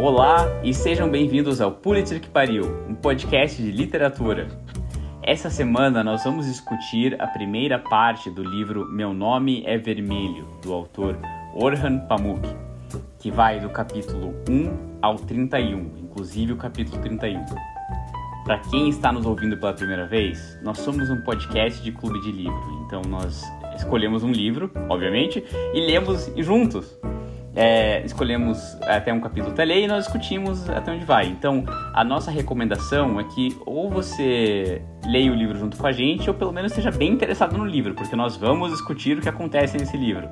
Olá e sejam bem-vindos ao Pulitzer que Pariu, um podcast de literatura. Essa semana nós vamos discutir a primeira parte do livro Meu Nome é Vermelho, do autor Orhan Pamuk, que vai do capítulo 1 ao 31, inclusive o capítulo 31. Para quem está nos ouvindo pela primeira vez, nós somos um podcast de clube de livro, então nós escolhemos um livro, obviamente, e lemos juntos é, escolhemos até um capítulo até ler e nós discutimos até onde vai. Então, a nossa recomendação é que ou você leia o livro junto com a gente, ou pelo menos esteja bem interessado no livro, porque nós vamos discutir o que acontece nesse livro.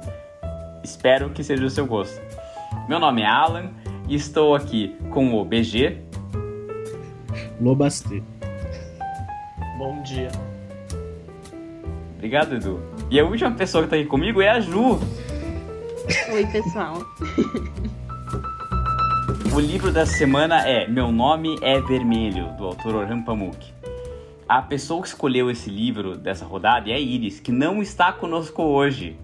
Espero que seja do seu gosto. Meu nome é Alan e estou aqui com o BG. Lobastê. Bom dia. Obrigado, Edu. E a última pessoa que está aqui comigo é a Ju. Oi, pessoal. O livro da semana é Meu Nome é Vermelho, do autor Orhan Pamuk. A pessoa que escolheu esse livro dessa rodada é a Iris, que não está conosco hoje.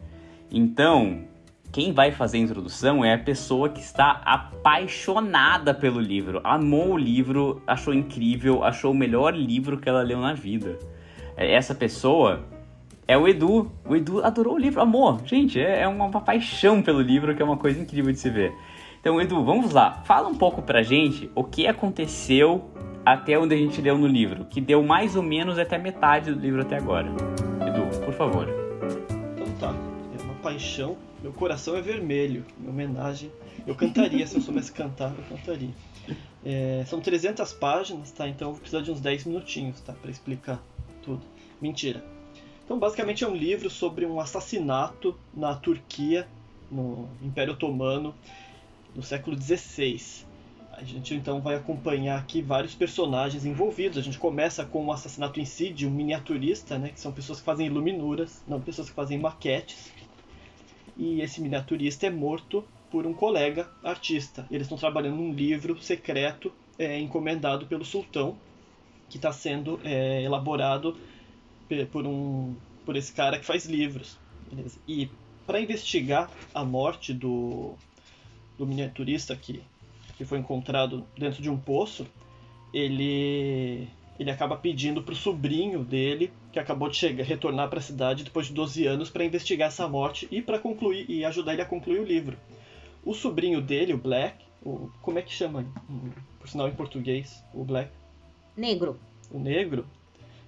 Então, quem vai fazer a introdução é a pessoa que está apaixonada pelo livro, amou o livro, achou incrível, achou o melhor livro que ela leu na vida. Essa pessoa é o Edu. O Edu adorou o livro, amor. Gente, é, é uma, uma, paixão pelo livro, que é uma coisa incrível de se ver. Então, Edu, vamos lá. Fala um pouco pra gente o que aconteceu até onde a gente leu no livro, que deu mais ou menos até metade do livro até agora. Edu, por favor. Então tá. É uma paixão. Meu coração é vermelho. Em homenagem. Eu cantaria, se eu soubesse cantar, eu cantaria. É, são 300 páginas, tá? Então eu vou precisar de uns 10 minutinhos, tá? Pra explicar tudo. Mentira. Então, basicamente, é um livro sobre um assassinato na Turquia, no Império Otomano, no século XVI. A gente então vai acompanhar aqui vários personagens envolvidos. A gente começa com o assassinato em si de um miniaturista, né, que são pessoas que fazem iluminuras, não pessoas que fazem maquetes. E esse miniaturista é morto por um colega artista. Eles estão trabalhando num livro secreto é, encomendado pelo sultão, que está sendo é, elaborado por um por esse cara que faz livros. Beleza? E para investigar a morte do, do miniaturista que, que foi encontrado dentro de um poço, ele ele acaba pedindo para o sobrinho dele, que acabou de chegar, retornar para a cidade depois de 12 anos, para investigar essa morte e para concluir e ajudar ele a concluir o livro. O sobrinho dele, o Black, o, como é que chama, por sinal em português, o Black? Negro. O negro,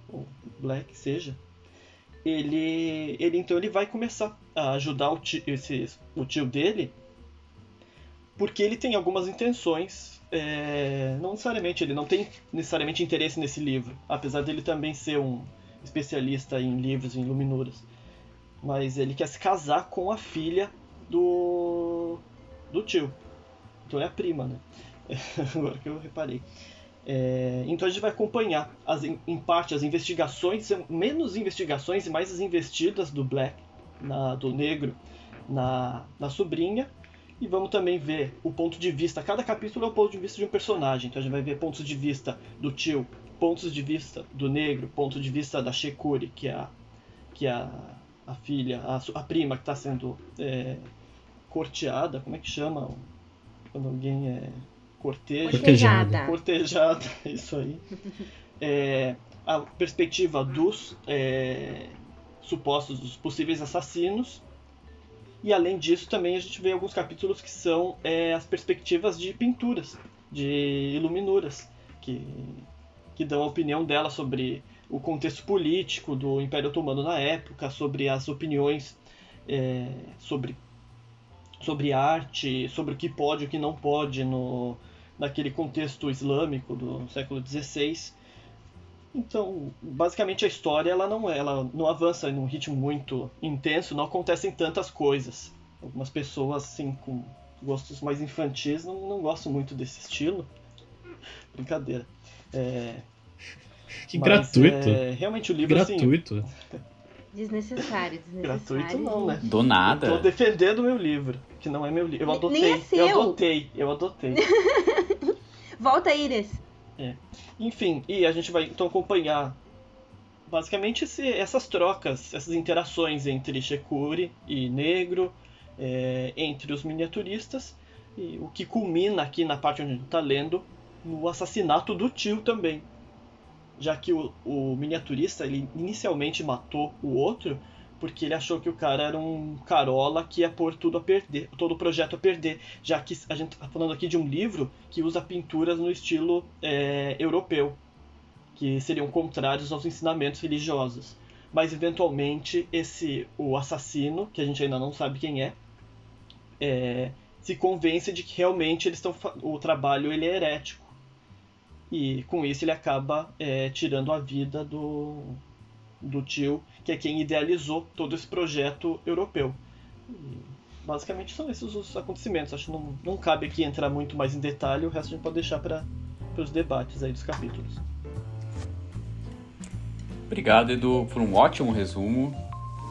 o Black seja, ele, ele então ele vai começar a ajudar o tio, esse, o tio dele, porque ele tem algumas intenções. É, não necessariamente, ele não tem necessariamente interesse nesse livro, apesar dele também ser um especialista em livros, em luminuras. Mas ele quer se casar com a filha do, do tio. Então é a prima, né? Agora que eu reparei. É, então a gente vai acompanhar, as, em parte, as investigações, menos investigações e mais as investidas do Black, na, do negro, na, na sobrinha. E vamos também ver o ponto de vista. Cada capítulo é o ponto de vista de um personagem. Então a gente vai ver pontos de vista do tio, pontos de vista do negro, ponto de vista da Shekuri, que é a, que é a, a filha, a, a prima que está sendo é, corteada. Como é que chama? Quando alguém é cortejo, cortejada. cortejada, isso aí. É, a perspectiva dos é, supostos, dos possíveis assassinos. E além disso, também a gente vê alguns capítulos que são é, as perspectivas de pinturas, de iluminuras, que, que dão a opinião dela sobre o contexto político do Império Otomano na época, sobre as opiniões é, sobre, sobre arte, sobre o que pode e o que não pode no, naquele contexto islâmico do século XVI. Então, basicamente a história ela não ela não avança em um ritmo muito intenso, não acontecem tantas coisas. Algumas pessoas assim com gostos mais infantis não, não gostam muito desse estilo. Brincadeira. É, que gratuito. É, realmente o livro assim, gratuito. Assim, Desnecessário, desnecessário. Gratuito não, né? Do nada. Eu tô defendendo o meu livro, que não é meu livro. Eu adotei. Nem é seu. Eu adotei, eu adotei. Volta, Iris. É. Enfim, e a gente vai então acompanhar basicamente esse, essas trocas, essas interações entre Shekuri e Negro, é, entre os miniaturistas, E o que culmina aqui na parte onde a gente está lendo no assassinato do tio também. Já que o, o miniaturista ele inicialmente matou o outro porque ele achou que o cara era um carola que ia pôr tudo a perder, todo o projeto a perder, já que a gente está falando aqui de um livro que usa pinturas no estilo é, europeu, que seriam contrários aos ensinamentos religiosos. Mas eventualmente esse o assassino, que a gente ainda não sabe quem é, é se convence de que realmente eles estão o trabalho ele é herético e com isso ele acaba é, tirando a vida do do tio, que é quem idealizou todo esse projeto europeu. Basicamente são esses os acontecimentos. Acho que não, não cabe aqui entrar muito mais em detalhe, o resto a gente pode deixar para os debates aí dos capítulos. Obrigado, Edu, por um ótimo resumo.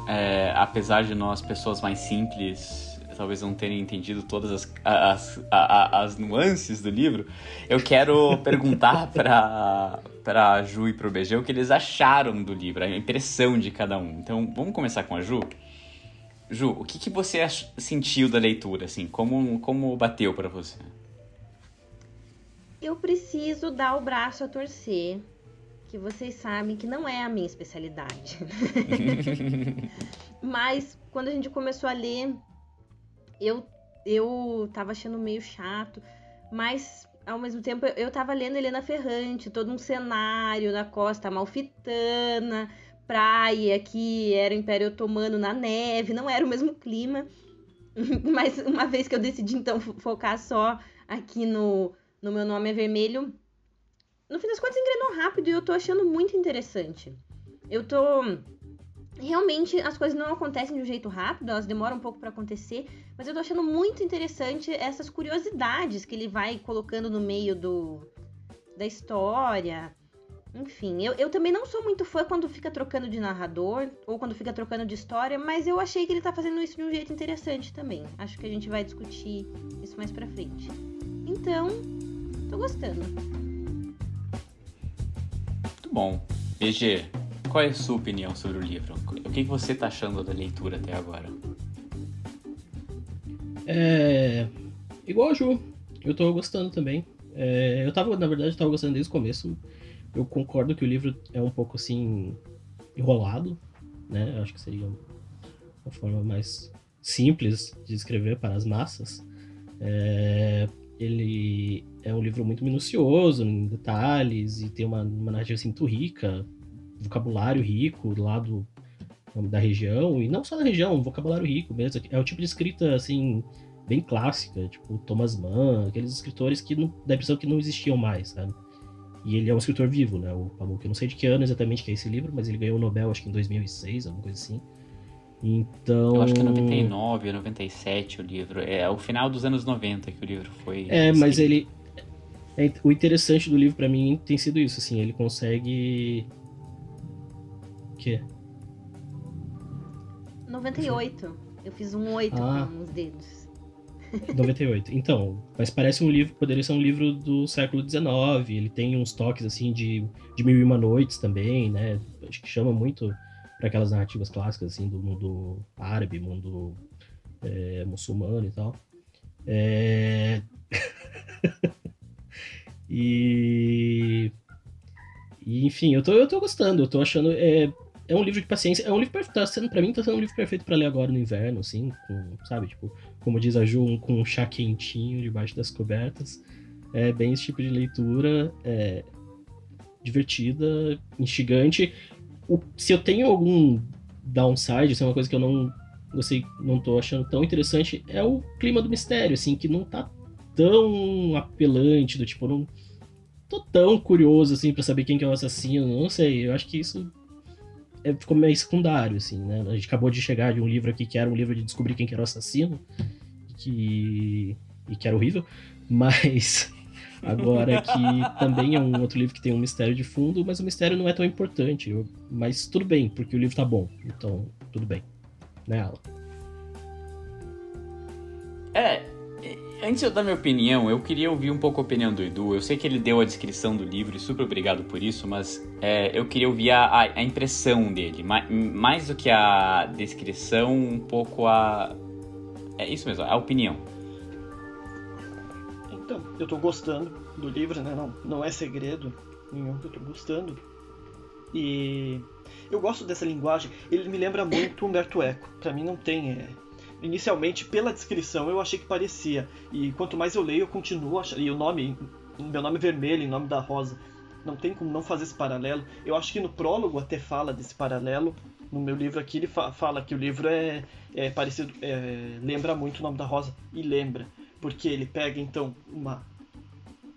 É, apesar de nós, pessoas mais simples, talvez não terem entendido todas as, as, as, as nuances do livro, eu quero perguntar para para a Ju e para o BG o que eles acharam do livro, a impressão de cada um. Então, vamos começar com a Ju. Ju, o que, que você sentiu da leitura, assim? Como, como bateu para você? Eu preciso dar o braço a torcer, que vocês sabem que não é a minha especialidade. Mas quando a gente começou a ler, eu eu tava achando meio chato, mas ao mesmo tempo eu tava lendo Helena Ferrante, todo um cenário na costa malfitana, praia que era o Império Otomano na neve, não era o mesmo clima. Mas uma vez que eu decidi então focar só aqui no, no meu nome é vermelho, no fim das contas engrenou rápido e eu tô achando muito interessante. Eu tô realmente as coisas não acontecem de um jeito rápido, elas demoram um pouco para acontecer, mas eu tô achando muito interessante essas curiosidades que ele vai colocando no meio do da história. Enfim, eu, eu também não sou muito fã quando fica trocando de narrador ou quando fica trocando de história, mas eu achei que ele tá fazendo isso de um jeito interessante também. Acho que a gente vai discutir isso mais pra frente. Então, tô gostando. Muito bom. BG, qual é a sua opinião sobre o livro? O que você está achando da leitura até agora? É. Igual a Ju, eu estou gostando também. É, eu tava, na verdade, estava gostando desde o começo. Eu concordo que o livro é um pouco assim. enrolado, né? Eu acho que seria uma forma mais simples de escrever para as massas. É, ele é um livro muito minucioso em detalhes e tem uma, uma narrativa assim, muito rica vocabulário rico lá do, da região, e não só da região, um vocabulário rico mesmo. É o tipo de escrita, assim, bem clássica, tipo Thomas Mann, aqueles escritores que não, dá a impressão que não existiam mais, sabe? E ele é um escritor vivo, né? O Pamuk. Eu não sei de que ano exatamente que é esse livro, mas ele ganhou o Nobel, acho que em 2006, alguma coisa assim. Então. Eu acho que é 99, 97 o livro. É o final dos anos 90 que o livro foi. É, mas ele. É, o interessante do livro para mim tem sido isso, assim, ele consegue quê? 98. Eu fiz um 8 ah. com os dedos. 98. Então, mas parece um livro, poderia ser um livro do século XIX. Ele tem uns toques assim de, de Mil e Uma Noites também, né? Acho que chama muito para aquelas narrativas clássicas assim do mundo árabe, mundo é, muçulmano e tal. É... e... e enfim, eu tô, eu tô gostando, eu tô achando. É, é um livro de paciência. É um livro perfeito. Tá sendo, pra mim, tá sendo um livro perfeito para ler agora no inverno, assim, com, sabe? Tipo, como diz a Ju, um, com um chá quentinho debaixo das cobertas. É bem esse tipo de leitura. É, divertida, instigante. O, se eu tenho algum downside, se é uma coisa que eu não gostei, não tô achando tão interessante, é o clima do mistério, assim, que não tá tão apelante, do tipo, não tô tão curioso, assim, para saber quem que é o assassino, não sei, eu acho que isso é, ficou meio secundário, assim, né? A gente acabou de chegar de um livro aqui que era um livro de descobrir quem que era o assassino, que, e que era horrível, mas agora que também é um outro livro que tem um mistério de fundo, mas o mistério não é tão importante. Eu, mas tudo bem, porque o livro tá bom, então tudo bem. Né, Alan? É, Antes de eu dar minha opinião, eu queria ouvir um pouco a opinião do Edu. Eu sei que ele deu a descrição do livro e super obrigado por isso, mas é, eu queria ouvir a, a, impressão dele. Mais, mais do que a descrição, um pouco a. É isso mesmo, a opinião. Então, eu tô gostando do livro, né? Não, não é segredo nenhum que eu tô gostando. E eu gosto dessa linguagem. Ele me lembra muito Humberto Eco. Para mim não tem. É... Inicialmente, pela descrição, eu achei que parecia. E quanto mais eu leio, eu continuo achando. E o nome, meu nome é vermelho, em nome da rosa. Não tem como não fazer esse paralelo. Eu acho que no prólogo até fala desse paralelo. No meu livro aqui ele fa fala que o livro é, é parecido, é, lembra muito o nome da rosa e lembra, porque ele pega então uma,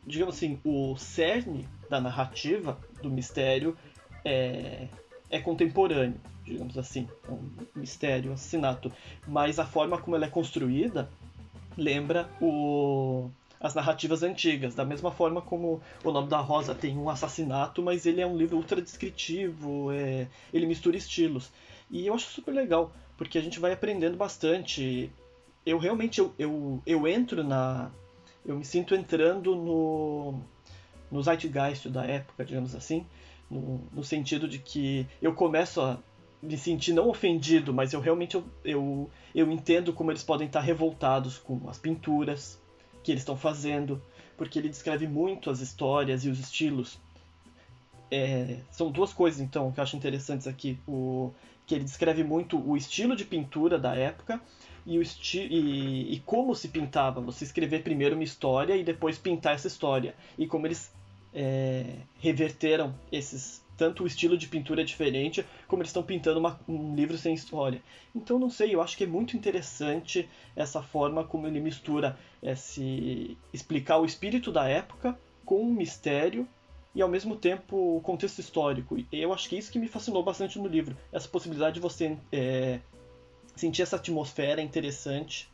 digamos assim, o cerne da narrativa do mistério é, é contemporâneo, digamos assim, um mistério, um assassinato, mas a forma como ela é construída lembra o, as narrativas antigas, da mesma forma como o nome da Rosa tem um assassinato, mas ele é um livro ultra descritivo, é, ele mistura estilos. E eu acho super legal, porque a gente vai aprendendo bastante. Eu realmente eu, eu, eu entro na. Eu me sinto entrando no, no zeitgeist da época, digamos assim, no, no sentido de que eu começo a me sentir não ofendido, mas eu realmente eu, eu, eu entendo como eles podem estar revoltados com as pinturas que eles estão fazendo, porque ele descreve muito as histórias e os estilos. É, são duas coisas então que eu acho interessantes aqui, o que ele descreve muito o estilo de pintura da época e, o esti e, e como se pintava. Você escrever primeiro uma história e depois pintar essa história e como eles é, reverteram esses tanto o estilo de pintura é diferente, como eles estão pintando uma, um livro sem história. Então, não sei, eu acho que é muito interessante essa forma como ele mistura esse explicar o espírito da época com um mistério e ao mesmo tempo o contexto histórico. E eu acho que é isso que me fascinou bastante no livro, essa possibilidade de você é, sentir essa atmosfera interessante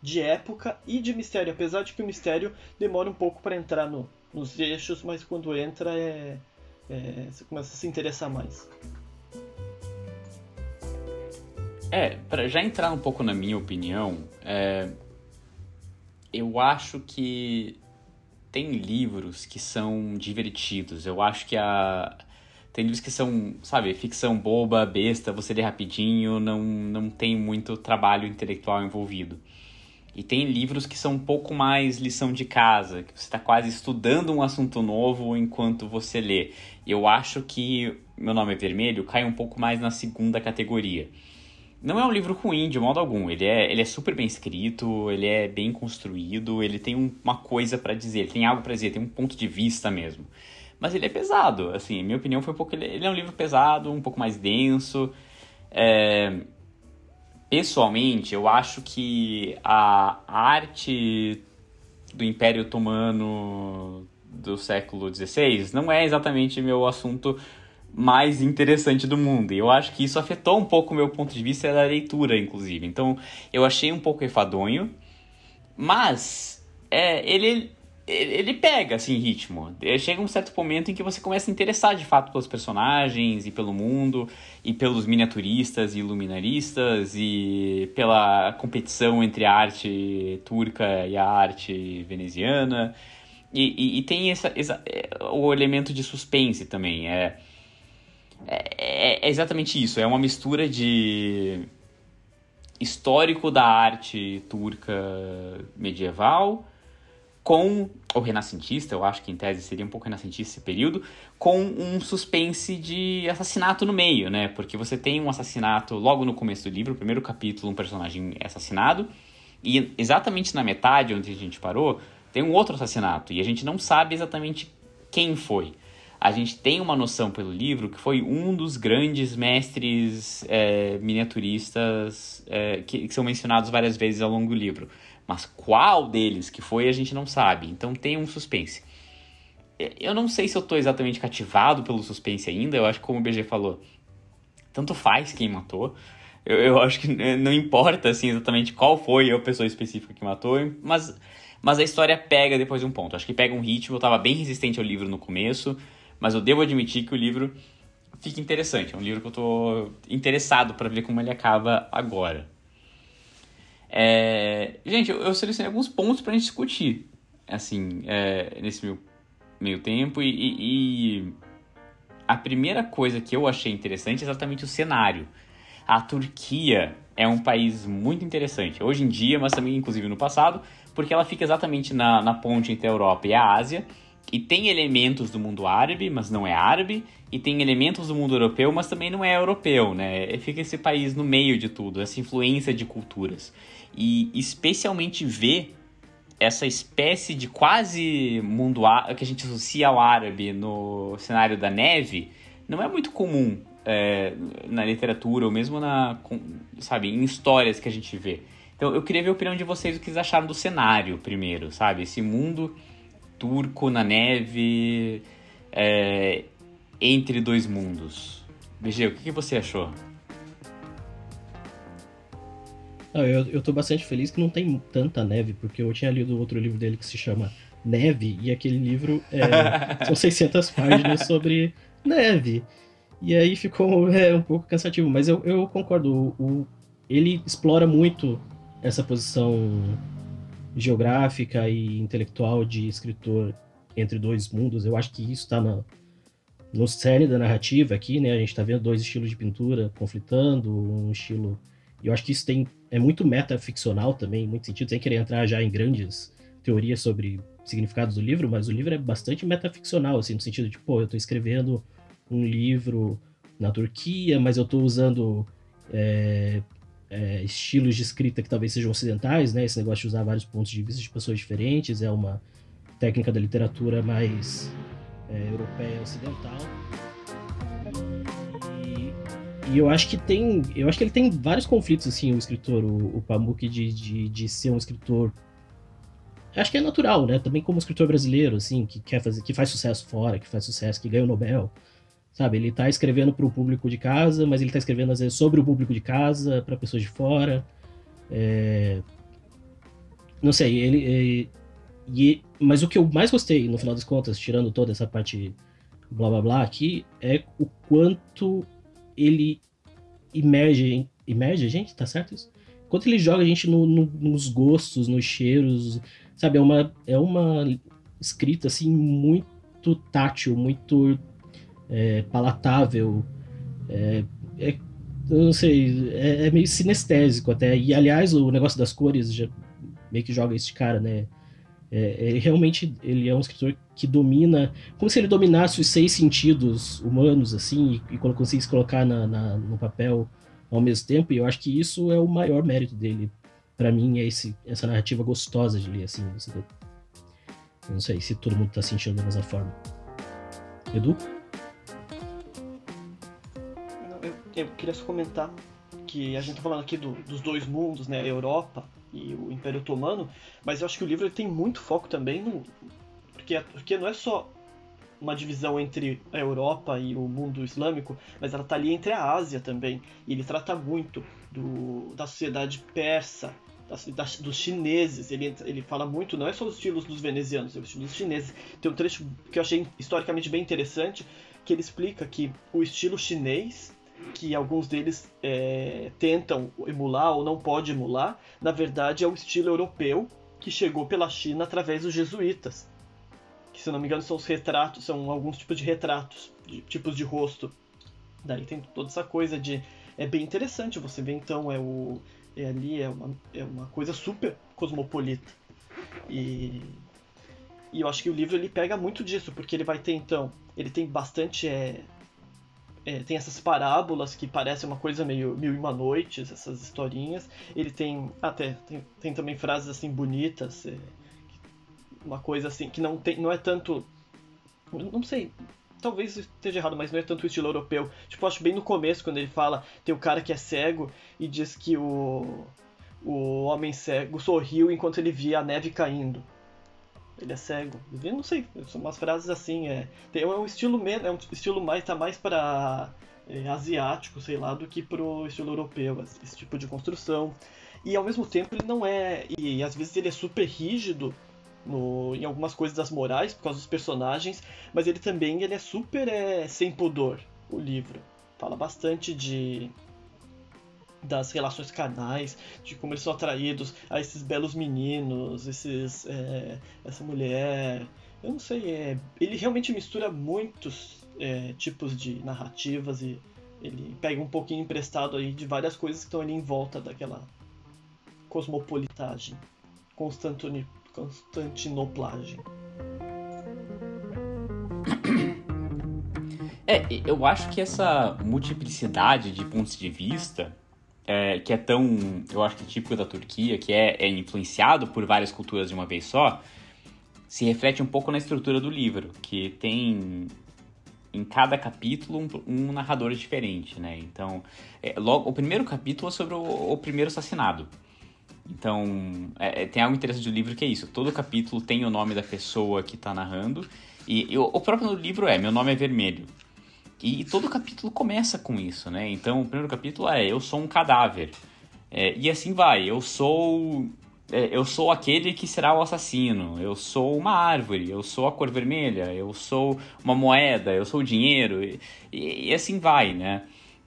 de época e de mistério, apesar de que o mistério demora um pouco para entrar no, nos eixos, mas quando entra é, é, você começa a se interessar mais. É, para já entrar um pouco na minha opinião, é, eu acho que tem livros que são divertidos. Eu acho que a tem livros que são, sabe, ficção boba, besta, você lê rapidinho, não, não tem muito trabalho intelectual envolvido. E tem livros que são um pouco mais lição de casa, que você está quase estudando um assunto novo enquanto você lê. Eu acho que Meu Nome é Vermelho cai um pouco mais na segunda categoria. Não é um livro ruim de modo algum, ele é, ele é super bem escrito, ele é bem construído, ele tem uma coisa para dizer, ele tem algo para dizer, tem um ponto de vista mesmo. Mas ele é pesado, assim, minha opinião foi um pouco. Ele é um livro pesado, um pouco mais denso. É, pessoalmente, eu acho que a arte do Império Otomano do século XVI não é exatamente meu assunto mais interessante do mundo. E eu acho que isso afetou um pouco o meu ponto de vista da leitura, inclusive. Então, eu achei um pouco enfadonho, mas é, ele ele pega, assim, ritmo. Chega um certo momento em que você começa a interessar de fato pelos personagens e pelo mundo, e pelos miniaturistas e iluminaristas, e pela competição entre a arte turca e a arte veneziana. E, e, e tem essa, essa, é, o elemento de suspense também. É, é, é exatamente isso. É uma mistura de histórico da arte turca medieval com o renascentista, eu acho que em tese seria um pouco renascentista esse período, com um suspense de assassinato no meio, né? Porque você tem um assassinato logo no começo do livro, o primeiro capítulo, um personagem é assassinado, e exatamente na metade onde a gente parou, tem um outro assassinato, e a gente não sabe exatamente quem foi. A gente tem uma noção pelo livro que foi um dos grandes mestres é, miniaturistas é, que, que são mencionados várias vezes ao longo do livro mas qual deles que foi a gente não sabe. Então tem um suspense. Eu não sei se eu estou exatamente cativado pelo suspense ainda. Eu acho que, como o BG falou, tanto faz quem matou. Eu, eu acho que não importa assim, exatamente qual foi a pessoa específica que matou, mas, mas a história pega depois de um ponto. Acho que pega um ritmo. Eu estava bem resistente ao livro no começo, mas eu devo admitir que o livro fica interessante. É um livro que eu estou interessado para ver como ele acaba agora. É, gente, eu, selecionei alguns pontos para a gente discutir, assim, é, nesse meio, meio tempo. E, e, e, a primeira coisa que eu achei interessante é exatamente o cenário. A Turquia é um país muito interessante, hoje em dia, mas também, inclusive, no passado, porque ela fica exatamente na, na ponte entre a Europa e a Ásia, e tem elementos do mundo árabe, mas não é árabe, e tem elementos do mundo europeu, mas também não é europeu, né? Fica esse país no meio de tudo, essa influência de culturas. E especialmente ver essa espécie de quase mundo que a gente associa ao árabe no cenário da neve, não é muito comum é, na literatura ou mesmo na, sabe, em histórias que a gente vê. Então eu queria ver a opinião de vocês o que eles acharam do cenário primeiro, sabe? Esse mundo turco na neve é, entre dois mundos. BG, o que, que você achou? Não, eu, eu tô bastante feliz que não tem tanta neve, porque eu tinha lido outro livro dele que se chama Neve, e aquele livro é, são 600 páginas sobre neve. E aí ficou é, um pouco cansativo, mas eu, eu concordo. O, o, ele explora muito essa posição geográfica e intelectual de escritor entre dois mundos. Eu acho que isso está no cerne da narrativa aqui, né? A gente está vendo dois estilos de pintura conflitando, um estilo. Eu acho que isso tem é muito metaficcional também, em muito sentido, sem querer entrar já em grandes teorias sobre significados do livro, mas o livro é bastante metaficcional, assim, no sentido de, pô, eu estou escrevendo um livro na Turquia, mas eu estou usando é, é, estilos de escrita que talvez sejam ocidentais, né? Esse negócio de usar vários pontos de vista de pessoas diferentes é uma técnica da literatura mais é, europeia ocidental. E, eu acho que tem, eu acho que ele tem vários conflitos assim, o escritor, o, o Pamuk de, de, de ser um escritor acho que é natural, né? Também como escritor brasileiro, assim, que quer fazer, que faz sucesso fora, que faz sucesso, que ganha o Nobel. Sabe, ele está escrevendo para o público de casa, mas ele está escrevendo às vezes sobre o público de casa, para pessoas de fora. É... Não sei, ele, ele, e, mas o que eu mais gostei, no final das contas, tirando toda essa parte blá blá blá aqui, é o quanto ele imerge, imerge gente, tá certo isso? Quanto ele joga a gente no, no, nos gostos, nos cheiros, sabe? É uma, é uma escrita, assim, muito tátil, muito é, palatável, é, é, eu não sei, é, é, meio sinestésico até. E aliás, o negócio das cores já meio que joga esse cara, né? É, é, realmente ele é um escritor que domina, como se ele dominasse os seis sentidos humanos, assim, e, e conseguisse colocar na, na, no papel ao mesmo tempo. E eu acho que isso é o maior mérito dele. para mim, é esse, essa narrativa gostosa de ler, assim. Você, não sei se todo mundo tá sentindo da mesma forma. Edu? Eu queria só comentar que a gente tá falando aqui do, dos dois mundos, né, Europa e o Império Otomano, mas eu acho que o livro tem muito foco também no porque, porque não é só uma divisão entre a Europa e o mundo islâmico, mas ela está ali entre a Ásia também. E ele trata muito do, da sociedade persa, da, dos chineses. Ele, ele fala muito, não é só os estilos dos venezianos, é os estilos chineses. Tem um trecho que eu achei historicamente bem interessante, que ele explica que o estilo chinês que alguns deles é, tentam emular ou não pode emular, na verdade é o estilo europeu que chegou pela China através dos jesuítas. Que se não me engano são os retratos, são alguns tipos de retratos, de tipos de rosto. Daí tem toda essa coisa de. É bem interessante, você vê então, é o. É ali, é uma, é uma coisa super cosmopolita. E, e eu acho que o livro ele pega muito disso, porque ele vai ter então. Ele tem bastante é, é, tem essas parábolas que parecem uma coisa meio mil e uma noites, essas historinhas. Ele tem até tem, tem também frases assim bonitas, é, uma coisa assim que não tem, não é tanto, não sei, talvez esteja errado, mas não é tanto o estilo europeu. Tipo, acho bem no começo quando ele fala tem o cara que é cego e diz que o o homem cego sorriu enquanto ele via a neve caindo. Ele é cego. Eu não sei, são umas frases assim, é. Tem é um estilo é um estilo mais tá mais para é, asiático, sei lá, do que pro estilo europeu, esse tipo de construção. E ao mesmo tempo ele não é e às vezes ele é super rígido no, em algumas coisas das morais por causa dos personagens, mas ele também ele é super é, sem pudor, o livro. Fala bastante de das relações carnais, de como eles são atraídos a esses belos meninos, esses é, essa mulher. Eu não sei, é, ele realmente mistura muitos é, tipos de narrativas e ele pega um pouquinho emprestado aí de várias coisas que estão ali em volta daquela cosmopolitagem. Constantini... Constantinoplagem. É, eu acho que essa multiplicidade de pontos de vista, é, que é tão, eu acho que típico da Turquia, que é, é influenciado por várias culturas de uma vez só, se reflete um pouco na estrutura do livro, que tem em cada capítulo um, um narrador diferente, né? Então, é, logo, o primeiro capítulo é sobre o, o primeiro assassinado. Então, é, é tem algo interessante do livro que é isso. Todo capítulo tem o nome da pessoa que está narrando. E, e o, o próprio livro é Meu Nome é Vermelho. E, todo capítulo começa com isso, né? Então, o primeiro capítulo é Eu sou um cadáver. É, e assim vai. Eu sou é, eu sou aquele que será o assassino, eu sou uma árvore, eu sou a cor vermelha, eu sou uma moeda, eu sou o dinheiro, e, e, e assim vai, né?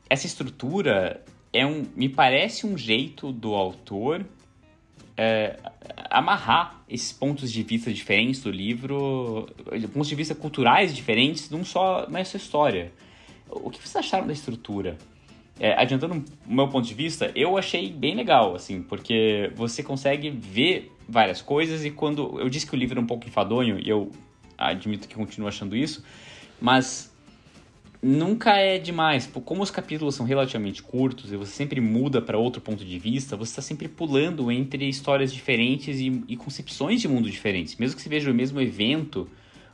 Essa estrutura é um, me parece um jeito do autor é, amarrar esses pontos de vista diferentes do livro, pontos de vista culturais diferentes num só, nessa história. O que vocês acharam da estrutura? é, adiantando o meu ponto de vista, eu achei bem legal, assim, porque você consegue ver várias coisas e quando eu disse que o livro é um pouco enfadonho, e eu admito que continuo achando isso, mas nunca é demais. Como os capítulos são relativamente curtos e você sempre muda para outro ponto de vista, você está sempre pulando entre histórias diferentes e, e, concepções de mundo diferentes. Mesmo que você veja o mesmo evento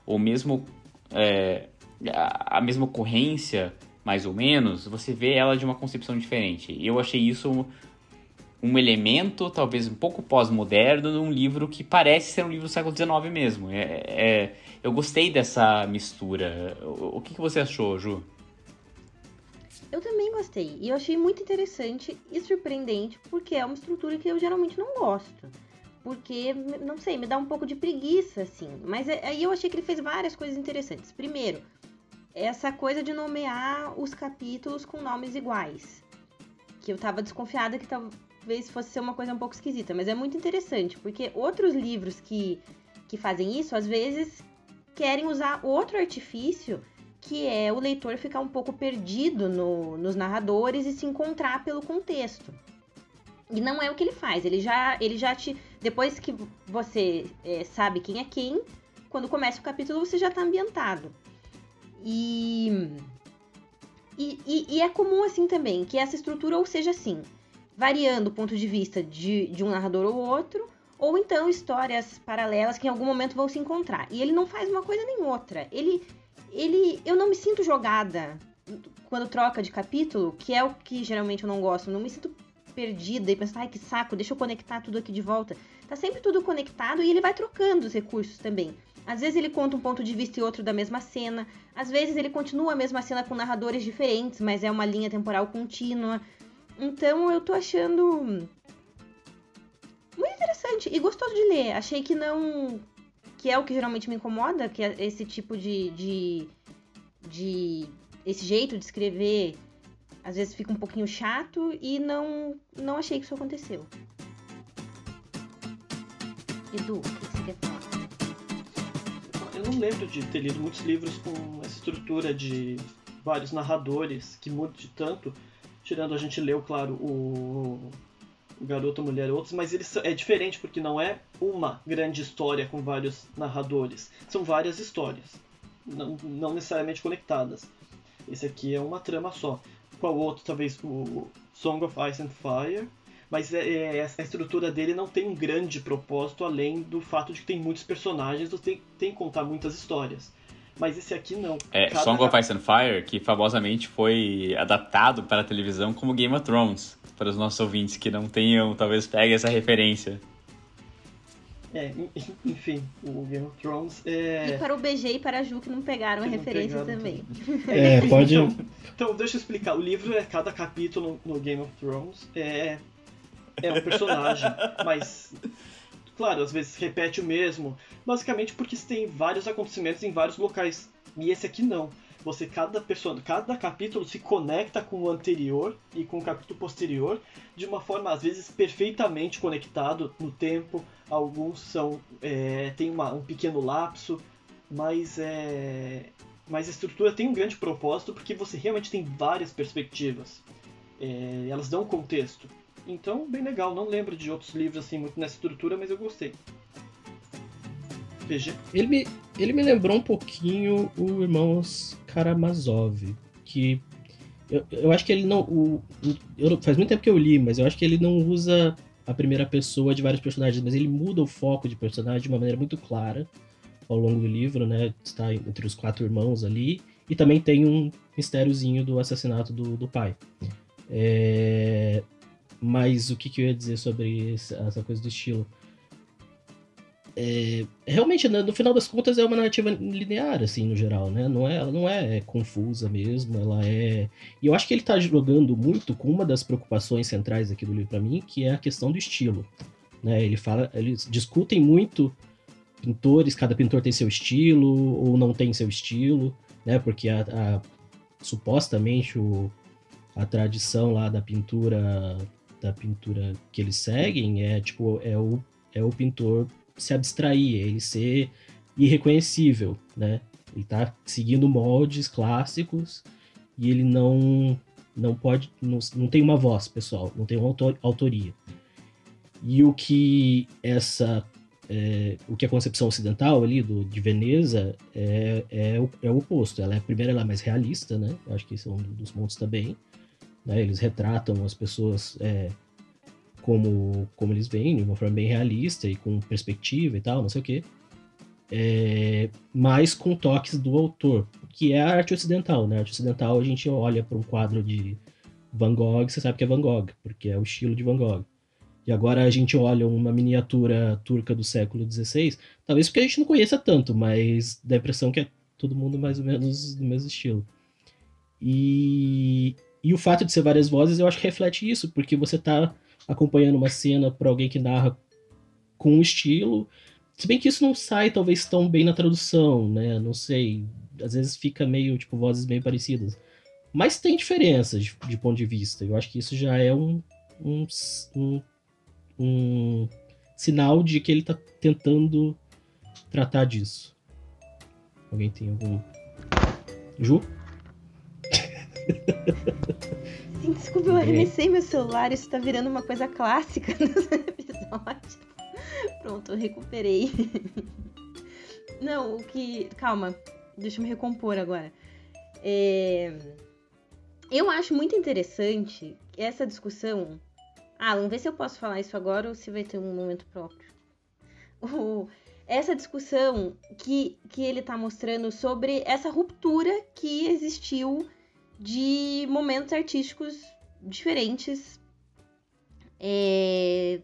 ou mesmo é, a, a mesma ocorrência mais ou menos, você vê ela de uma concepção diferente. Eu achei isso um elemento, talvez um pouco pós-moderno, num livro que parece ser um livro do século XIX mesmo. É, é eu gostei dessa mistura. O, o que, que você achou, Ju? Eu também gostei. E eu achei muito interessante e surpreendente, porque é uma estrutura que eu geralmente não gosto. Porque, não sei, me dá um pouco de preguiça, assim. Mas é, aí eu achei que ele fez várias coisas interessantes. Primeiro, essa coisa de nomear os capítulos com nomes iguais. Que eu tava desconfiada que talvez fosse ser uma coisa um pouco esquisita, mas é muito interessante, porque outros livros que, que fazem isso, às vezes querem usar outro artifício, que é o leitor ficar um pouco perdido no, nos narradores e se encontrar pelo contexto. E não é o que ele faz, ele já, ele já te. Depois que você é, sabe quem é quem, quando começa o capítulo você já está ambientado. E, e, e, e, é comum assim também, que essa estrutura ou seja assim, variando o ponto de vista de, de um narrador ou outro, ou então histórias paralelas que em algum momento vão se encontrar. E ele não faz uma coisa nem outra. Ele, ele, eu não me sinto jogada quando troca de capítulo, que é o que geralmente eu não gosto. Não me sinto perdida e pensar, ai que saco, deixa eu conectar tudo aqui de volta. Tá sempre tudo conectado e ele vai trocando os recursos também. Às vezes ele conta um ponto de vista e outro da mesma cena. Às vezes ele continua a mesma cena com narradores diferentes, mas é uma linha temporal contínua. Então eu tô achando muito interessante e gostoso de ler. Achei que não. que é o que geralmente me incomoda, que é esse tipo de. de, de esse jeito de escrever às vezes fica um pouquinho chato e não, não achei que isso aconteceu. Edu, o que você quer falar? não lembro de ter lido muitos livros com essa estrutura de vários narradores que mude tanto, tirando a gente leu, claro, o, o Garoto, Mulher e outros, mas eles é diferente porque não é uma grande história com vários narradores, são várias histórias, não, não necessariamente conectadas. Esse aqui é uma trama só. Qual outro, talvez o Song of Ice and Fire, mas é, é, a estrutura dele não tem um grande propósito além do fato de que tem muitos personagens, você tem, tem que contar muitas histórias. Mas esse aqui não. É, Cada... Song of Ice and Fire, que famosamente foi adaptado para a televisão como Game of Thrones, para os nossos ouvintes que não tenham, talvez peguem essa referência. É, enfim, o Game of Thrones é... E para o BG e para a Ju que não pegaram que a referência pegaram também. É, pode... Então, então, deixa eu explicar. O livro é cada capítulo no Game of Thrones é é um personagem, mas claro, às vezes repete o mesmo, basicamente porque tem vários acontecimentos em vários locais. E esse aqui não. Você cada pessoa, cada capítulo se conecta com o anterior e com o capítulo posterior de uma forma às vezes perfeitamente conectado no tempo. Alguns são é, tem uma, um pequeno lapso, mas é, mas a estrutura tem um grande propósito porque você realmente tem várias perspectivas. É, elas dão contexto Então, bem legal. Não lembro de outros livros assim muito nessa estrutura, mas eu gostei. PG? Ele me, ele me lembrou um pouquinho o Irmãos Karamazov, que eu, eu acho que ele não. O, eu, faz muito tempo que eu li, mas eu acho que ele não usa a primeira pessoa de vários personagens, mas ele muda o foco de personagem de uma maneira muito clara ao longo do livro, né? Está entre os quatro irmãos ali. E também tem um mistériozinho do assassinato do, do pai. É... Mas o que, que eu ia dizer sobre essa coisa do estilo? É, realmente, né, no final das contas, é uma narrativa linear, assim, no geral, né? Não é, ela não é, confusa mesmo, ela é... E eu acho que ele tá jogando muito com uma das preocupações centrais aqui do livro para mim, que é a questão do estilo. Né? Ele fala, eles discutem muito pintores, cada pintor tem seu estilo ou não tem seu estilo, né? Porque a, a supostamente o, a tradição lá da pintura da pintura que eles seguem é tipo é o, é o pintor se abstrair, ele ser irreconhecível, né? Ele tá seguindo moldes clássicos e ele não não pode não, não tem uma voz pessoal, não tem uma autor, autoria. E o que essa é, o que a concepção ocidental ali do, de Veneza é, é, o, é o oposto. Ela é primeiro ela é mais realista, né? Eu acho que esse é um dos pontos também. Né? Eles retratam as pessoas é, como, como eles veem, de uma forma bem realista e com perspectiva e tal, não sei o quê. É, mas com toques do autor, que é a arte ocidental, né? A arte ocidental a gente olha para um quadro de Van Gogh, você sabe que é Van Gogh, porque é o estilo de Van Gogh. E agora a gente olha uma miniatura turca do século XVI, talvez porque a gente não conheça tanto, mas dá a impressão que é todo mundo mais ou menos do mesmo estilo. E, e o fato de ser várias vozes, eu acho que reflete isso, porque você está acompanhando uma cena para alguém que narra com um estilo. Se bem que isso não sai talvez tão bem na tradução, né? Não sei. Às vezes fica meio, tipo, vozes bem parecidas. Mas tem diferenças de, de ponto de vista. Eu acho que isso já é um, um, um, um sinal de que ele está tentando tratar disso. Alguém tem algum. Ju? Sim, desculpa, eu arremessei meu celular, isso tá virando uma coisa clássica nos episódios. Pronto, eu recuperei. Não, o que. Calma, deixa eu me recompor agora. É... Eu acho muito interessante essa discussão. Ah, vamos ver se eu posso falar isso agora ou se vai ter um momento próprio. O... Essa discussão que, que ele tá mostrando sobre essa ruptura que existiu de momentos artísticos diferentes. É...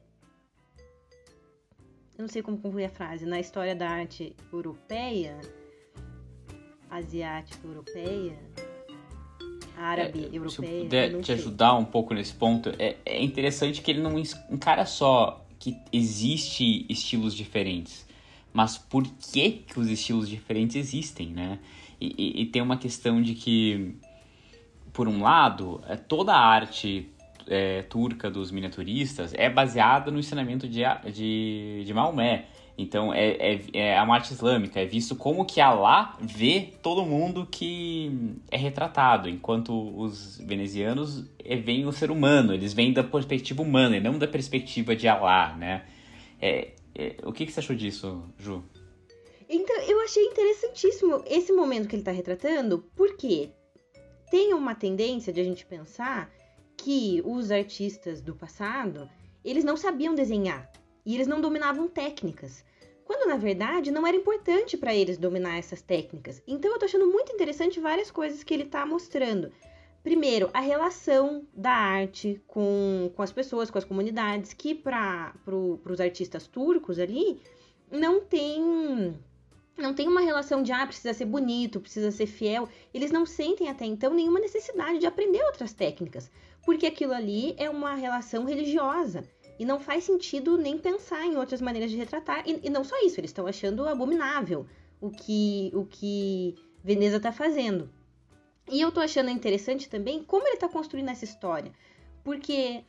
Eu não sei como concluir a frase. Na história da arte europeia, asiática europeia, árabe é, europeia. Se eu puder te sei. ajudar um pouco nesse ponto, é, é interessante que ele não encara só que existe estilos diferentes, mas por que, que os estilos diferentes existem, né? E, e, e tem uma questão de que por um lado, é, toda a arte é, turca dos miniaturistas é baseada no ensinamento de, de, de Maomé. Então, é, é, é a arte islâmica, é visto como que Allah vê todo mundo que é retratado, enquanto os venezianos é, veem o ser humano, eles vêm da perspectiva humana e não da perspectiva de Allah, né? É, é, o que, que você achou disso, Ju? Então, eu achei interessantíssimo esse momento que ele está retratando, porque tem uma tendência de a gente pensar que os artistas do passado, eles não sabiam desenhar e eles não dominavam técnicas. Quando na verdade não era importante para eles dominar essas técnicas. Então eu tô achando muito interessante várias coisas que ele tá mostrando. Primeiro, a relação da arte com, com as pessoas, com as comunidades, que para pro, os artistas turcos ali não tem não tem uma relação de ah, precisa ser bonito, precisa ser fiel. Eles não sentem até então nenhuma necessidade de aprender outras técnicas, porque aquilo ali é uma relação religiosa. E não faz sentido nem pensar em outras maneiras de retratar. E, e não só isso, eles estão achando abominável o que, o que Veneza está fazendo. E eu tô achando interessante também como ele está construindo essa história. Porque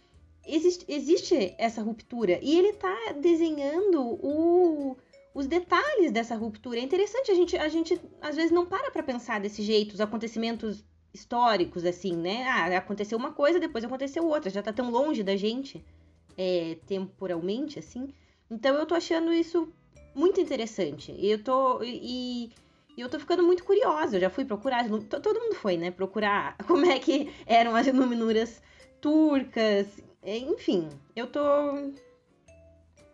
existe, existe essa ruptura. E ele está desenhando o, os detalhes dessa ruptura. É interessante, a gente, a gente às vezes não para para pensar desse jeito, os acontecimentos históricos, assim, né? Ah, aconteceu uma coisa, depois aconteceu outra, já tá tão longe da gente, é, temporalmente, assim. Então eu tô achando isso muito interessante. Eu tô. E, e eu tô ficando muito curiosa. Eu já fui procurar, todo mundo foi, né? Procurar como é que eram as iluminuras turcas. Enfim, eu tô.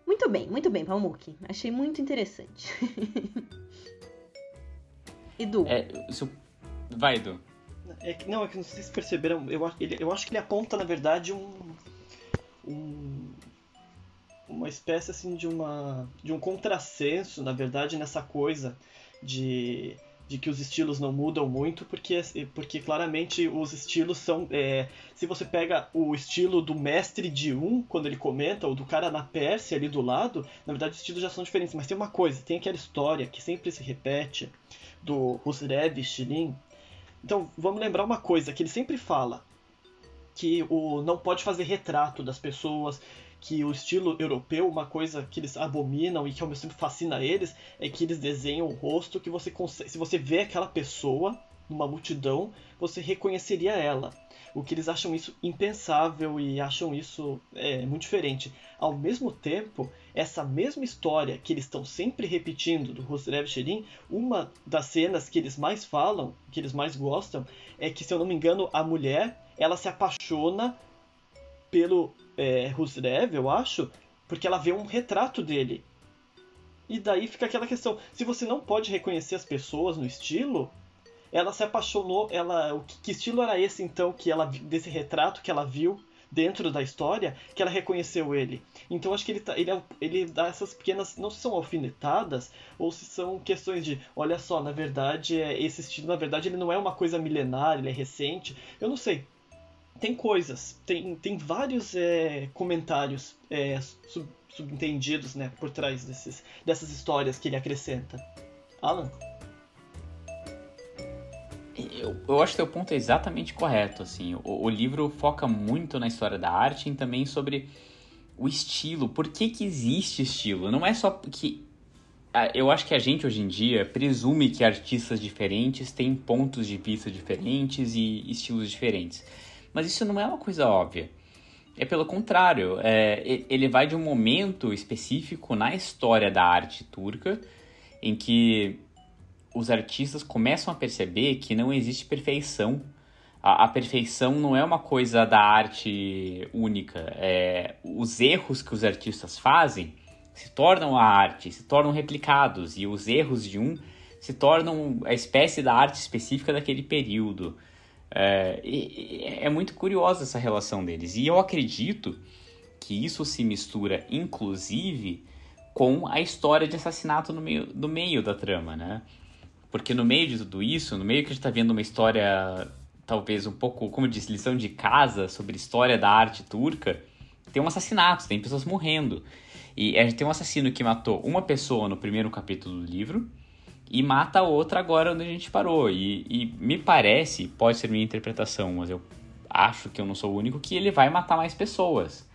Muito bem, muito bem, Palmuki. Achei muito interessante. Edu. É, Vai, Edu. É que, não, é que não sei se perceberam. Eu, ele, eu acho que ele aponta, na verdade, um. um uma espécie assim de uma de um contrassenso na verdade nessa coisa de de que os estilos não mudam muito, porque, porque claramente os estilos são. É, se você pega o estilo do mestre de um, quando ele comenta, ou do cara na Pérsia ali do lado, na verdade os estilos já são diferentes. Mas tem uma coisa, tem aquela história que sempre se repete do Husrev Shilin. Então vamos lembrar uma coisa, que ele sempre fala que o não pode fazer retrato das pessoas, que o estilo europeu, uma coisa que eles abominam e que ao mesmo tempo fascina eles, é que eles desenham o rosto que você consegue, se você vê aquela pessoa numa multidão, você reconheceria ela. O que eles acham isso impensável e acham isso é, muito diferente. Ao mesmo tempo, essa mesma história que eles estão sempre repetindo do Rosrev Sherin, uma das cenas que eles mais falam, que eles mais gostam, é que, se eu não me engano, a mulher ela se apaixona pelo é, eu acho, porque ela vê um retrato dele. E daí fica aquela questão: se você não pode reconhecer as pessoas no estilo, ela se apaixonou. Ela, o que, que estilo era esse então que ela desse retrato que ela viu dentro da história que ela reconheceu ele. Então acho que ele, tá, ele, é ele dá essas pequenas, não se são alfinetadas ou se são questões de, olha só, na verdade é, esse estilo, na verdade ele não é uma coisa milenar, ele é recente. Eu não sei tem coisas, tem, tem vários é, comentários é, sub, subentendidos né, por trás desses, dessas histórias que ele acrescenta. Alan? Eu, eu acho que o ponto é exatamente correto. Assim, o, o, livro foca muito na história da arte e também sobre o estilo. Por que, que existe estilo? Não é só que. Eu acho que a gente hoje em dia presume que artistas diferentes têm pontos de vista diferentes e estilos diferentes. Mas isso não é uma coisa óbvia. É pelo contrário, é, ele vai de um momento específico na história da arte turca em que os artistas começam a perceber que não existe perfeição. A, a perfeição não é uma coisa da arte única. É, os erros que os artistas fazem se tornam a arte, se tornam replicados, e os erros de um se tornam a espécie da arte específica daquele período. É, é muito curiosa essa relação deles. E eu acredito que isso se mistura, inclusive, com a história de assassinato no meio, no meio da trama, né? Porque no meio de tudo isso, no meio que a gente está vendo uma história, talvez um pouco, como eu disse, lição de casa sobre história da arte turca, tem um assassinato, tem pessoas morrendo. E a gente tem um assassino que matou uma pessoa no primeiro capítulo do livro, e mata a outra agora onde a gente parou. E, e, me parece, pode ser minha interpretação, mas eu acho que eu não sou o único, que ele vai matar mais pessoas.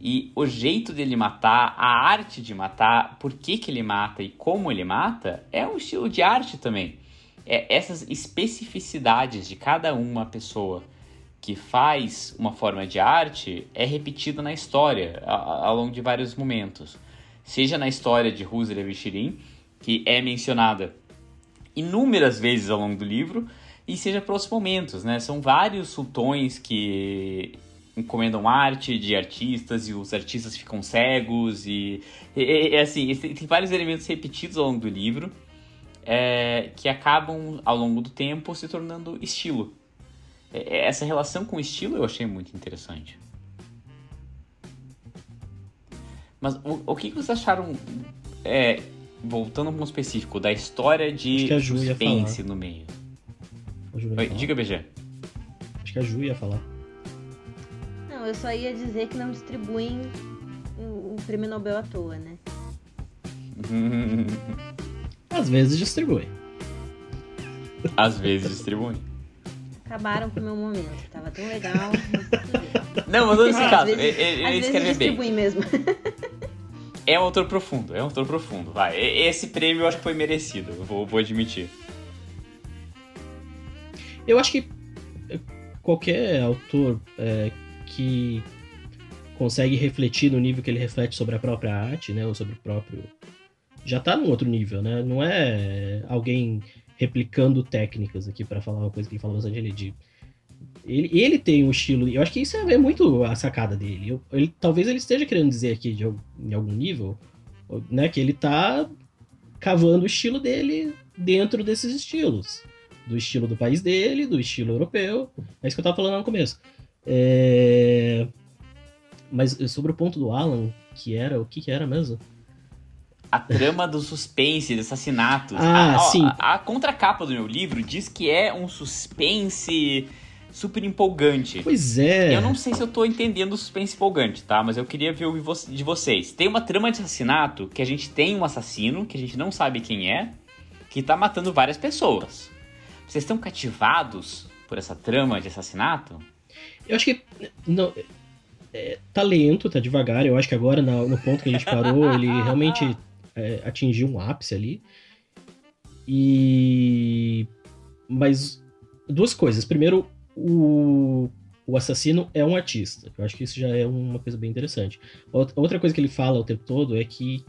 E o jeito dele matar, a arte de matar, por que, que ele mata e como ele mata, é um estilo de arte também. É essas especificidades de cada uma pessoa que faz uma forma de arte é repetida na história ao, longo de vários momentos. Seja na história de Husserl e Vichirin, que é mencionada inúmeras vezes ao longo do livro, e seja para outros momentos, né? São vários sultões que encomendam arte de artistas e os artistas ficam cegos e, e assim tem vários elementos repetidos ao longo do livro é, que acabam ao longo do tempo se tornando estilo é, é essa relação com o estilo eu achei muito interessante mas o, o que vocês acharam é, voltando para um específico, da história de suspense no meio. Oi, diga, BG. Acho que a Ju ia falar. Não, eu só ia dizer que não distribuem o, prêmio Nobel à toa, né? Às vezes distribuem. Às vezes distribuem. Acabaram com o meu momento. Tava tão legal. Não, mas nesse caso, ele, ele escreve bem. mesmo. É um autor profundo, é um autor profundo. Vai, esse prêmio eu acho que foi merecido, vou, vou admitir. Eu acho que qualquer autor é, que consegue refletir no nível que ele reflete sobre a própria arte, né, ou sobre o próprio já tá num outro nível, né? Não é alguém replicando técnicas aqui para falar uma coisa que ele fala bastante ele de ele, ele tem um estilo, eu acho que isso é muito a sacada dele. Eu, ele, talvez ele esteja querendo dizer aqui de, em algum nível, né, que ele tá cavando o estilo dele dentro desses estilos. Do estilo do país dele, do estilo europeu. É isso que eu tava falando no começo. É... Mas sobre o ponto do Alan, que era, o que, que era mesmo? A trama do suspense, de assassinatos. Ah, a, sim. A, a contracapa do meu livro diz que é um suspense super empolgante. Pois é. Eu não sei se eu tô entendendo o suspense empolgante, tá? Mas eu queria ver de vocês. Tem uma trama de assassinato que a gente tem um assassino, que a gente não sabe quem é, que tá matando várias pessoas. Vocês estão cativados por essa trama de assassinato? Eu acho que. Não, é, tá lento, tá devagar. Eu acho que agora, no, no ponto que a gente parou, ele realmente é, atingiu um ápice ali. E. Mas. Duas coisas. Primeiro, o, o assassino é um artista. Eu acho que isso já é uma coisa bem interessante. Outra coisa que ele fala o tempo todo é que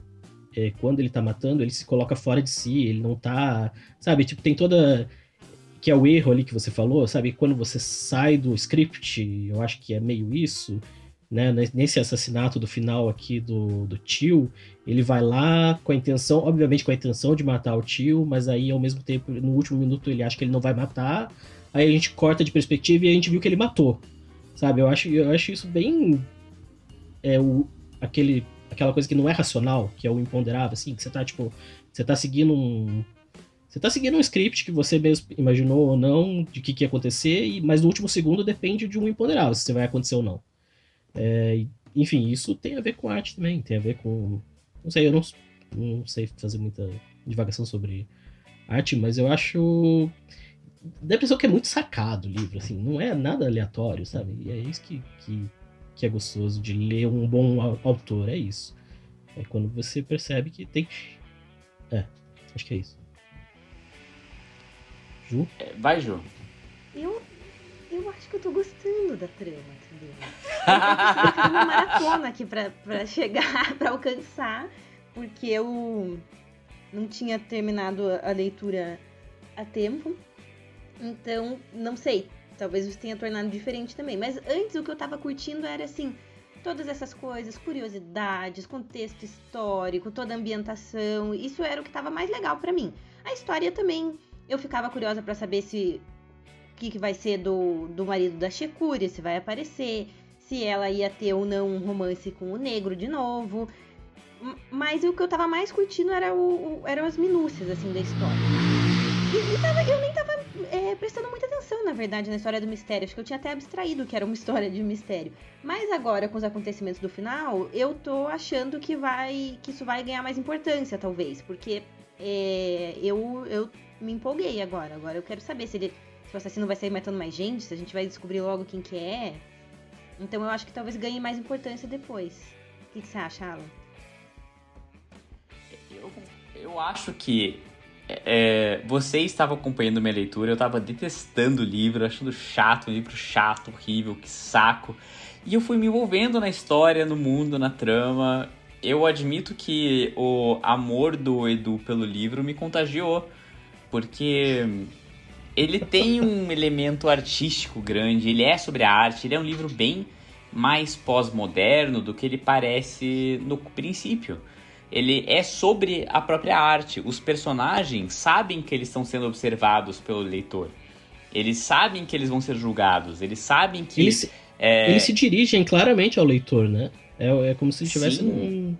é, quando ele tá matando, ele se coloca fora de si, ele não tá. Sabe, tipo, tem toda. Que é o erro ali que você falou, sabe? Quando você sai do script, eu acho que é meio isso né, nesse assassinato do final aqui do, do tio, ele vai lá com a intenção, obviamente com a intenção de matar o tio, mas aí ao mesmo tempo, no último minuto, ele acha que ele não vai matar, aí a gente corta de perspectiva e a gente viu que ele matou. Sabe? Eu acho, eu acho isso bem. É o, aquele, aquela coisa que não é racional, que é o imponderável, assim, que você tá, tipo. Você tá seguindo um. Você tá seguindo um script que você mesmo imaginou ou não de que, que ia acontecer, e, mas no último segundo depende de um imponderável, se vai acontecer ou não. É, enfim, isso tem a ver com arte também, tem a ver com. Não sei, eu não, não sei fazer muita divagação sobre arte, mas eu acho. Dá a impressão que é muito sacado o livro, assim, não é nada aleatório, sabe? E é isso que, que, que é gostoso de ler um bom autor, é isso. É quando você percebe que tem. É, acho que é isso. Ju? É, vai, Ju. Eu, eu acho que eu tô gostando da trama, entendeu? Eu tô uma maratona aqui pra, pra chegar, pra alcançar, porque eu não tinha terminado a leitura a tempo. Então, não sei. Talvez isso tenha tornado diferente também. Mas antes o que eu tava curtindo era assim. Todas essas coisas, curiosidades, contexto histórico, toda a ambientação, isso era o que tava mais legal para mim. A história também, eu ficava curiosa para saber se o que, que vai ser do, do marido da Shekuri, se vai aparecer, se ela ia ter ou não um romance com o negro de novo. Mas o que eu tava mais curtindo era o, o eram as minúcias, assim, da história. E, e tava, eu nem tava é, prestando muita atenção, na verdade, na história do mistério. Acho que eu tinha até abstraído que era uma história de mistério. Mas agora, com os acontecimentos do final, eu tô achando que vai. que isso vai ganhar mais importância, talvez. Porque é, eu, eu me empolguei agora. Agora eu quero saber se ele. Se o assassino vai sair matando mais gente, se a gente vai descobrir logo quem que é. Então eu acho que talvez ganhe mais importância depois. O que, que você acha, Alan? Eu, eu acho que é, você estava acompanhando minha leitura, eu estava detestando o livro, achando chato, um livro chato, horrível, que saco. E eu fui me envolvendo na história, no mundo, na trama. Eu admito que o amor do Edu pelo livro me contagiou, porque ele tem um elemento artístico grande, ele é sobre a arte, ele é um livro bem mais pós-moderno do que ele parece no princípio. Ele é sobre a própria arte. Os personagens sabem que eles estão sendo observados pelo leitor. Eles sabem que eles vão ser julgados. Eles sabem que. Eles, é... eles se dirigem claramente ao leitor, né? É, é como se estivesse num,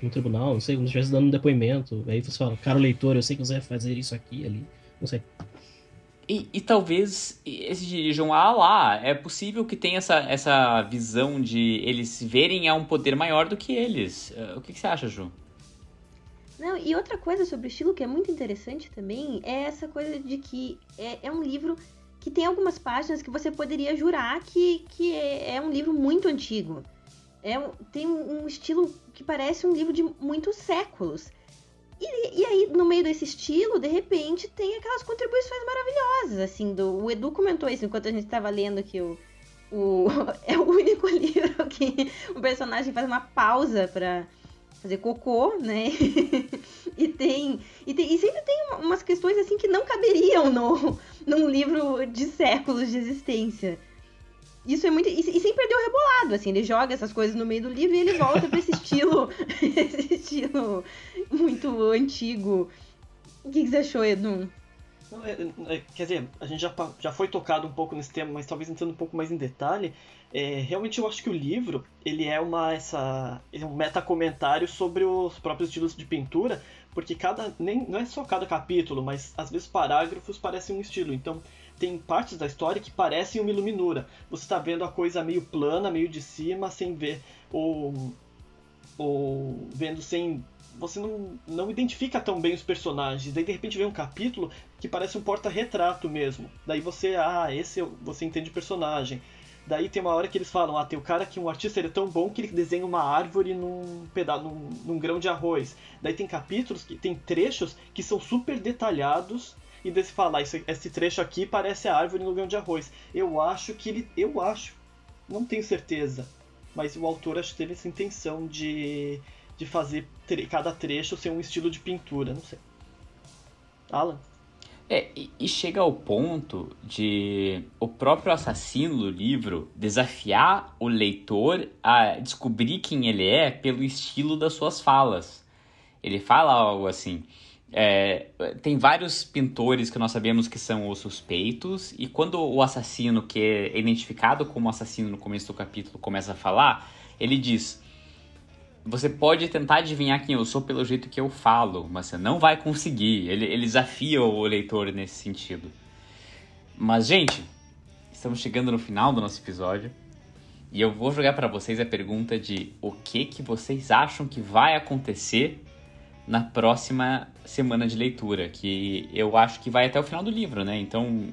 num tribunal, não sei, como se estivesse dando um depoimento. Aí você fala, cara, leitor, eu sei que você vai fazer isso aqui ali. Não sei. E, e, talvez eles dirijam a lá. É possível que tenha essa, essa visão de eles verem a um poder maior do que eles. Uh, o que, que, você acha, Ju? Não, e outra coisa sobre o estilo que é muito interessante também é essa coisa de que é, é um livro que tem algumas páginas que você poderia jurar que, que é, é um livro muito antigo. É, tem um estilo que parece um livro de muitos séculos. E, e aí, no meio desse estilo, de repente, tem aquelas contribuições maravilhosas, assim, do, o Edu comentou isso enquanto a gente estava lendo que o, o, é o único livro que o personagem faz uma pausa para fazer cocô, né? e tem e tem e sempre tem umas questões assim que não caberiam no num livro de séculos de existência. Isso é muito. E, e sem perder o rebolado, assim, ele joga essas coisas no meio do livro e ele volta pra esse estilo. esse estilo muito antigo. O que, que você achou, Edu? É, é, quer dizer, a gente já, já foi tocado um pouco nesse tema, mas talvez entrando um pouco mais em detalhe. É, realmente eu acho que o livro ele é uma essa ele é um metacomentário sobre os próprios estilos de pintura, porque cada nem não é só cada capítulo, mas às vezes parágrafos parecem um estilo. Então tem partes da história que parecem uma iluminura. Você está vendo a coisa meio plana, meio de cima, sem ver ou ou vendo sem você não, não identifica tão bem os personagens. Daí de repente vem um capítulo que parece um porta-retrato mesmo. Daí você, ah, esse você entende o personagem. Daí tem uma hora que eles falam, ah, tem o cara que um artista ele é tão bom que ele desenha uma árvore num pedaço, num, num grão de arroz. Daí tem capítulos que tem trechos que são super detalhados e daí você fala, ah, esse, esse trecho aqui parece a árvore no grão de arroz. Eu acho que ele, eu acho, não tenho certeza, mas o autor acho que teve essa intenção de de fazer cada trecho ser um estilo de pintura, não sei. Alan? É, e chega ao ponto de o próprio assassino do livro desafiar o leitor a descobrir quem ele é pelo estilo das suas falas. Ele fala algo assim. É, tem vários pintores que nós sabemos que são os suspeitos, e quando o assassino, que é identificado como assassino no começo do capítulo, começa a falar, ele diz: você pode tentar adivinhar quem eu sou pelo jeito que eu falo, mas você não vai conseguir. Ele, ele desafia o leitor nesse sentido. Mas, gente, estamos chegando no final do nosso episódio. E eu vou jogar para vocês a pergunta de o que, que vocês acham que vai acontecer na próxima semana de leitura, que eu acho que vai até o final do livro, né? Então,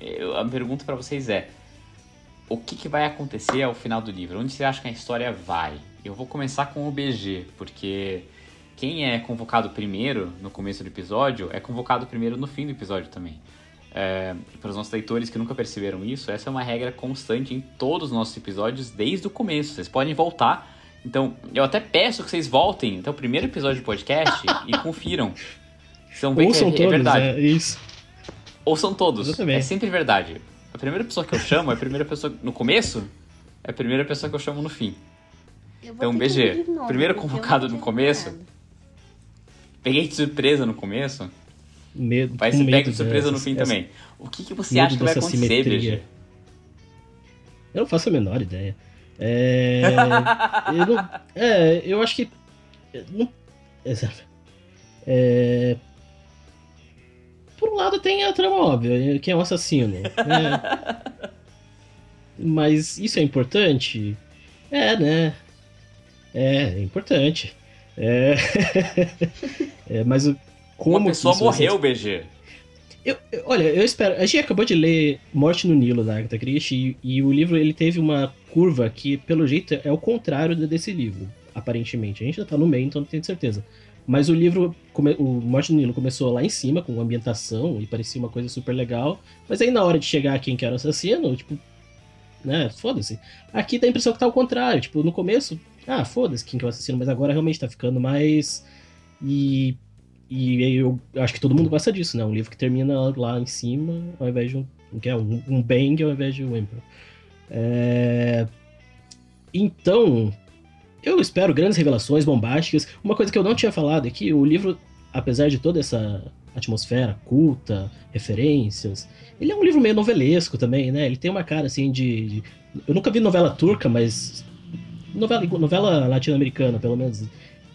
eu, a pergunta para vocês é: o que, que vai acontecer ao final do livro? Onde você acha que a história vai? Eu vou começar com o BG, porque quem é convocado primeiro no começo do episódio é convocado primeiro no fim do episódio também. É, para os nossos leitores que nunca perceberam isso, essa é uma regra constante em todos os nossos episódios desde o começo. Vocês podem voltar. Então, eu até peço que vocês voltem até o primeiro episódio do podcast e confiram. São bem Ouçam que é, é todos, é verdade. É isso. Ouçam todos. É sempre verdade. A primeira pessoa que eu chamo é a primeira pessoa no começo, é a primeira pessoa que eu chamo no fim. Então, BG, novo, primeiro convocado no começo. Nada. Peguei de surpresa no começo. Medo, vai ser pego de surpresa no fim essa, também. O que, que você acha que vai acontecer, simetria. BG? Eu não faço a menor ideia. É, eu, não, é, eu acho que. Não, é, por um lado tem a trama óbvia, que é um assassino. Né? Mas isso é importante? É, né? É, é importante. É. é mas como. Uma pessoa morreu, BG. Eu, eu, olha, eu espero. A gente acabou de ler Morte no Nilo da Agatha Christie e, e, o livro ele teve uma curva que, pelo jeito, é o contrário desse livro, aparentemente. A gente ainda tá no meio, então não tenho certeza. Mas o livro, o Morte no Nilo começou lá em cima, com ambientação, e parecia uma coisa super legal. Mas aí na hora de chegar a quem que era o assassino, tipo, né, foda-se. Aqui dá a impressão que tá ao contrário. Tipo, no começo ah, foda-se quem que é o assassino, mas agora realmente tá ficando mais. E, e eu acho que todo mundo gosta disso, né? Um livro que termina lá em cima, ao invés de um. É um, um bang ao invés de um Emperor. É... Então, eu espero grandes revelações bombásticas. Uma coisa que eu não tinha falado é que o livro, apesar de toda essa atmosfera culta, referências, ele é um livro meio novelesco também, né? Ele tem uma cara assim de. de... Eu nunca vi novela turca, mas novela, novela latino-americana, pelo menos,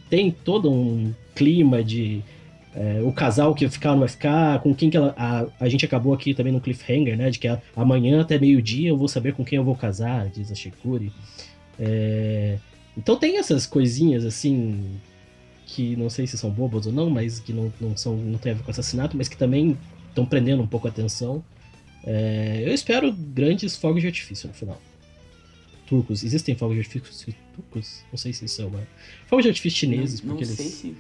tem todo um clima de é, o casal que ficar ou não vai ficar, com quem que ela. A, a gente acabou aqui também no cliffhanger, né? De que a, amanhã até meio-dia eu vou saber com quem eu vou casar, diz a Shikuri. É, então tem essas coisinhas assim que não sei se são bobas ou não, mas que não, não, são, não tem a ver com assassinato, mas que também estão prendendo um pouco a atenção. É, eu espero grandes fogos de artifício no final turcos. Existem fogos de artifício turcos? Não sei se são, mas. Fogos de artifício chineses, não, porque não eles. Se...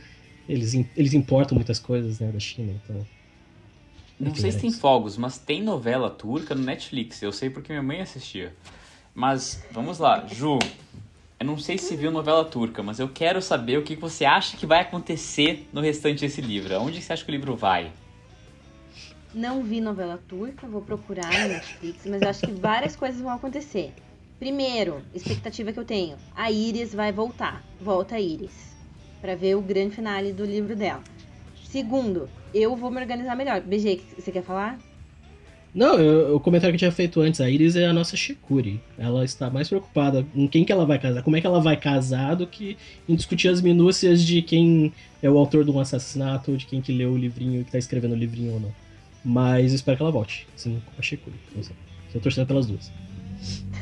eles, eles importam muitas coisas né, da China, então. Não sei se tem fogos, mas tem novela turca no Netflix. Eu sei porque minha mãe assistia. Mas, vamos lá, Ju. Eu não sei se viu novela turca, mas eu quero saber o que você acha que vai acontecer no restante desse livro. Onde você acha que o livro vai? Não vi novela turca, vou procurar no Netflix, mas eu acho que várias coisas vão acontecer. Primeiro, expectativa que eu tenho: a Iris vai voltar. Volta a Iris. Pra ver o grande finale do livro dela. Segundo, eu vou me organizar melhor. BG, você quer falar? Não, eu, o comentário que eu tinha feito antes, a Iris é a nossa Shikuri. Ela está mais preocupada com quem que ela vai casar, como é que ela vai casar, do que em discutir as minúcias de quem é o autor de um assassinato, ou de quem que leu o livrinho, que tá escrevendo o livrinho ou não. Mas espero que ela volte, assim, com a Shikuri. Estou torcendo pelas duas.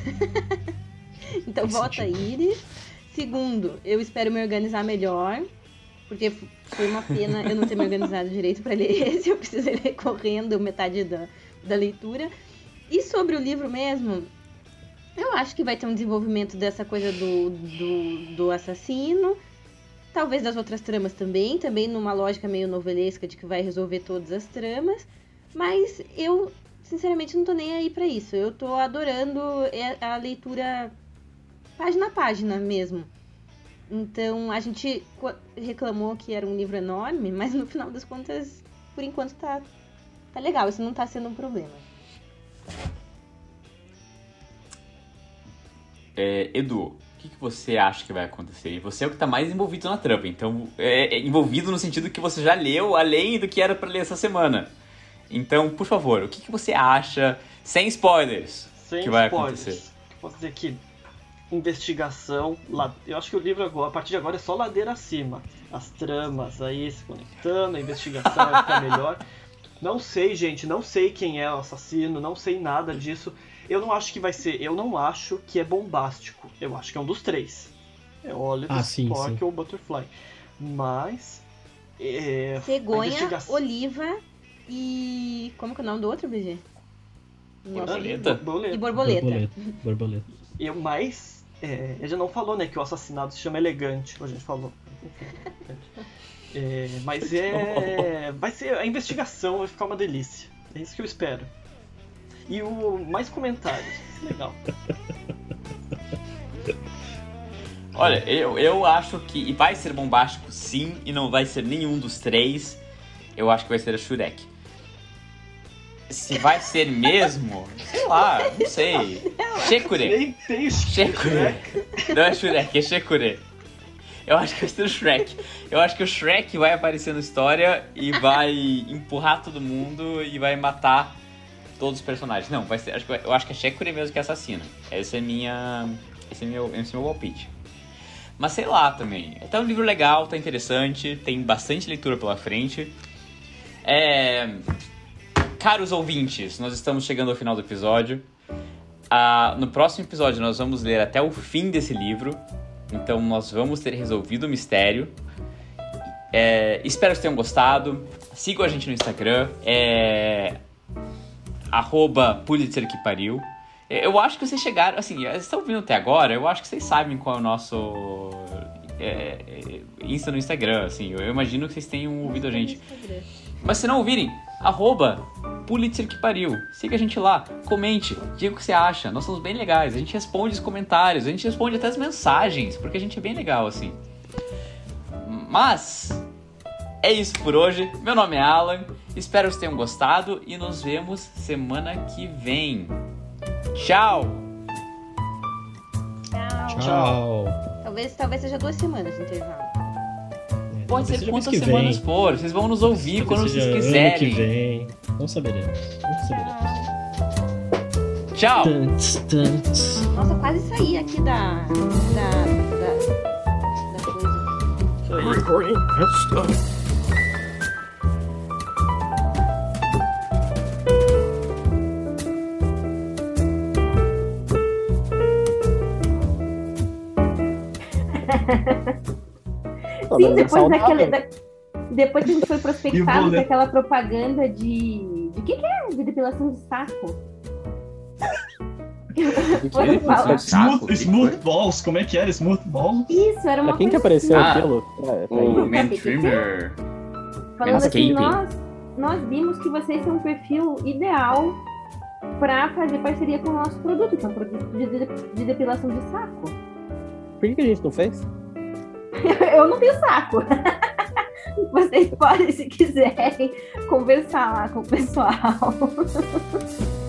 então Faz vota sentido. Iris. Segundo, eu espero me organizar melhor. Porque foi uma pena eu não ter me organizado direito para ler esse. Eu precisei ler correndo metade da, da leitura. E sobre o livro mesmo, eu acho que vai ter um desenvolvimento dessa coisa do, do, do assassino. Talvez das outras tramas também. Também numa lógica meio novelesca de que vai resolver todas as tramas. Mas eu, sinceramente, não tô nem aí para isso. Eu tô adorando a leitura página a página mesmo. Então a gente reclamou que era um livro enorme, mas no final das contas, por enquanto tá, tá legal. Isso não tá sendo um problema. É, Edu, o que, que, você acha que vai acontecer? E você é o que está mais envolvido na trama, então é, é, envolvido no sentido que você já leu além do que era para ler essa semana. Então, por favor, o que, que você acha, sem spoilers, sem que vai spoilers. acontecer? Posso dizer que investigação. Eu acho que o livro agora, a partir de agora é só ladeira acima. As tramas aí se conectando, a investigação vai ficar melhor. Não sei, gente, não sei quem é o assassino, não sei nada disso. Eu não acho que vai ser. Eu não acho que é bombástico. Eu acho que é um dos três. É Oliver, ah, Spock ou Butterfly. Mas. É, Cegonha, investigação... Oliva e. Como que é o nome do outro, BG? Borboleta. borboleta. E borboleta. Borboleta. borboleta. Eu mais é, ele já não falou, né, que o assassinado se chama elegante, a gente falou. É, mas é. Vai ser. A investigação vai ficar uma delícia. É isso que eu espero. E o mais comentários. Legal. Olha, eu, eu acho que vai ser bombástico sim, e não vai ser nenhum dos três. Eu acho que vai ser a Shurek. Se vai ser mesmo, sei lá, não sei. Shekure. Nem tem Shekure. Não é Shurek, é Shekure. Eu acho que vai ser o Shrek. Eu acho que o Shrek vai aparecer na história e vai empurrar todo mundo e vai matar todos os personagens. Não, vai ser. Acho que, eu acho que é Shekure mesmo que é assassina. Essa é minha. Esse é meu, esse é meu palpite. Mas sei lá também. Tá um livro legal, tá interessante, tem bastante leitura pela frente. É. Caros ouvintes, nós estamos chegando ao final do episódio. Ah, no próximo episódio, nós vamos ler até o fim desse livro. Então, nós vamos ter resolvido o mistério. É, espero que tenham gostado. Sigam a gente no Instagram. É. Arroba Pulitzer que pariu. Eu acho que vocês chegaram. Assim, vocês estão vindo até agora. Eu acho que vocês sabem qual é o nosso. É, é Insta no Instagram. Assim, eu imagino que vocês tenham ouvido a gente. Mas se não ouvirem, arroba Pulitzer que pariu. Siga a gente lá, comente, diga o que você acha. Nós somos bem legais. A gente responde os comentários, a gente responde até as mensagens, porque a gente é bem legal assim. Mas é isso por hoje. Meu nome é Alan. Espero que vocês tenham gostado e nos vemos semana que vem. Tchau. Tchau. Tchau. Talvez, talvez seja duas semanas de intervalo. Pode ser quantas semanas vem. for. Vocês vão nos ouvir quando vocês quiserem. Ano que vem. Não saberemos. Não saberemos. Tchau. Nossa, quase saí aqui da. da. da, da coisa. Sim, depois daquele. Da, depois que a gente foi prospectado com aquela propaganda de. De que, que é? De depilação de saco. Smooth, smooth Balls, como é que era? Smooth Balls? Isso, era uma Pra quem que coisa assim. apareceu Ah, aquilo? Pra- pra O. Man Trimmer. Falando assim, nós, nós vimos que vocês são um perfil ideal para fazer parceria com o nosso produto, que é um produto de, de- de depilação de saco. Por que, que a gente não fez? Eu não tenho saco. Vocês podem, se quiserem, conversar lá com o pessoal.